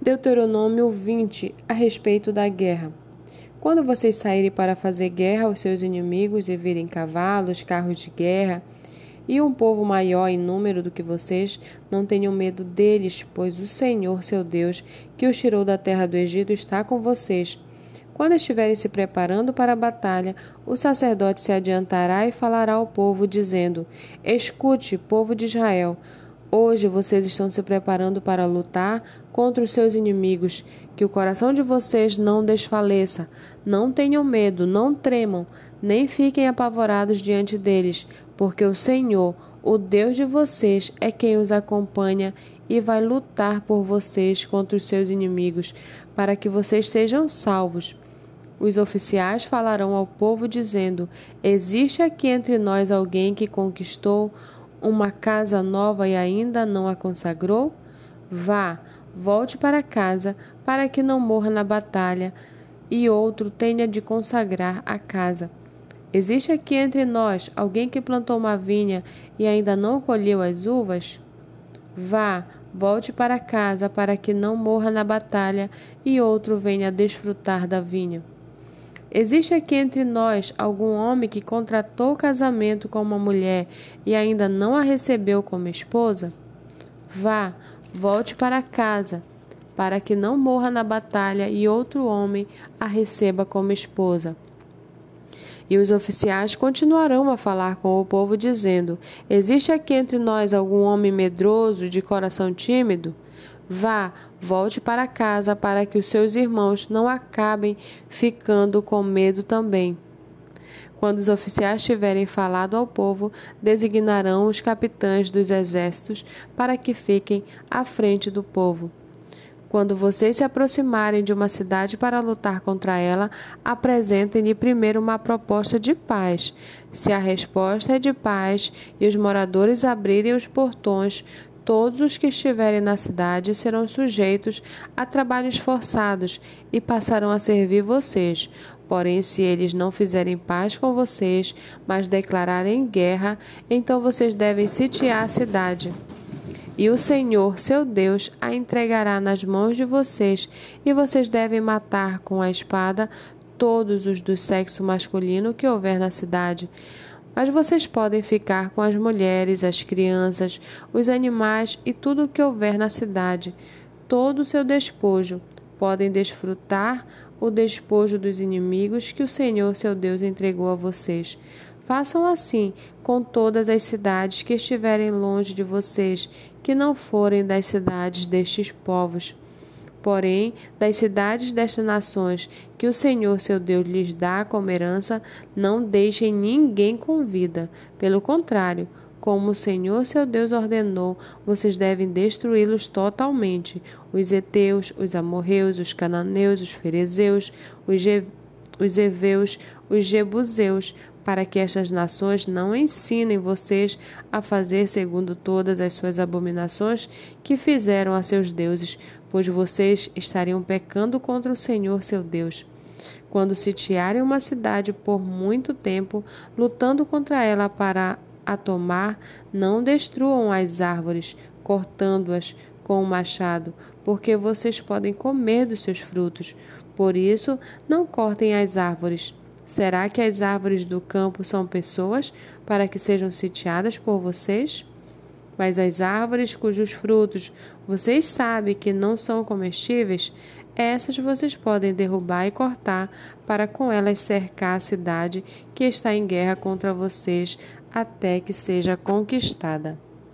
Deuteronômio 20 a respeito da guerra. Quando vocês saírem para fazer guerra aos seus inimigos e virem cavalos, carros de guerra e um povo maior em número do que vocês, não tenham medo deles, pois o Senhor, seu Deus, que os tirou da terra do Egito, está com vocês. Quando estiverem se preparando para a batalha, o sacerdote se adiantará e falará ao povo, dizendo: Escute, povo de Israel. Hoje vocês estão se preparando para lutar contra os seus inimigos. Que o coração de vocês não desfaleça. Não tenham medo, não tremam, nem fiquem apavorados diante deles, porque o Senhor, o Deus de vocês, é quem os acompanha e vai lutar por vocês contra os seus inimigos, para que vocês sejam salvos. Os oficiais falarão ao povo, dizendo: Existe aqui entre nós alguém que conquistou uma casa nova e ainda não a consagrou? Vá, volte para casa, para que não morra na batalha, e outro tenha de consagrar a casa. Existe aqui entre nós alguém que plantou uma vinha e ainda não colheu as uvas? Vá, volte para casa, para que não morra na batalha, e outro venha desfrutar da vinha. Existe aqui entre nós algum homem que contratou casamento com uma mulher e ainda não a recebeu como esposa? Vá, volte para casa, para que não morra na batalha e outro homem a receba como esposa. E os oficiais continuarão a falar com o povo, dizendo: Existe aqui entre nós algum homem medroso, de coração tímido? Vá, volte para casa para que os seus irmãos não acabem ficando com medo também. Quando os oficiais tiverem falado ao povo, designarão os capitães dos exércitos para que fiquem à frente do povo. Quando vocês se aproximarem de uma cidade para lutar contra ela, apresentem-lhe primeiro uma proposta de paz. Se a resposta é de paz e os moradores abrirem os portões, Todos os que estiverem na cidade serão sujeitos a trabalhos forçados e passarão a servir vocês. Porém, se eles não fizerem paz com vocês, mas declararem guerra, então vocês devem sitiar a cidade. E o Senhor, seu Deus, a entregará nas mãos de vocês, e vocês devem matar com a espada todos os do sexo masculino que houver na cidade mas vocês podem ficar com as mulheres, as crianças, os animais e tudo o que houver na cidade, todo o seu despojo. Podem desfrutar o despojo dos inimigos que o Senhor seu Deus entregou a vocês. Façam assim com todas as cidades que estiverem longe de vocês, que não forem das cidades destes povos. Porém, das cidades destas nações que o Senhor seu Deus lhes dá como herança, não deixem ninguém com vida. Pelo contrário, como o Senhor seu Deus ordenou, vocês devem destruí-los totalmente: os heteus, os amorreus, os cananeus, os ferezeus, os, os heveus, os jebuseus, para que estas nações não ensinem vocês a fazer segundo todas as suas abominações que fizeram a seus deuses, pois vocês estariam pecando contra o Senhor seu Deus. Quando sitiarem uma cidade por muito tempo, lutando contra ela para a tomar, não destruam as árvores, cortando-as com o machado, porque vocês podem comer dos seus frutos. Por isso, não cortem as árvores. Será que as árvores do campo são pessoas para que sejam sitiadas por vocês? Mas as árvores cujos frutos vocês sabem que não são comestíveis, essas vocês podem derrubar e cortar para com elas cercar a cidade que está em guerra contra vocês até que seja conquistada.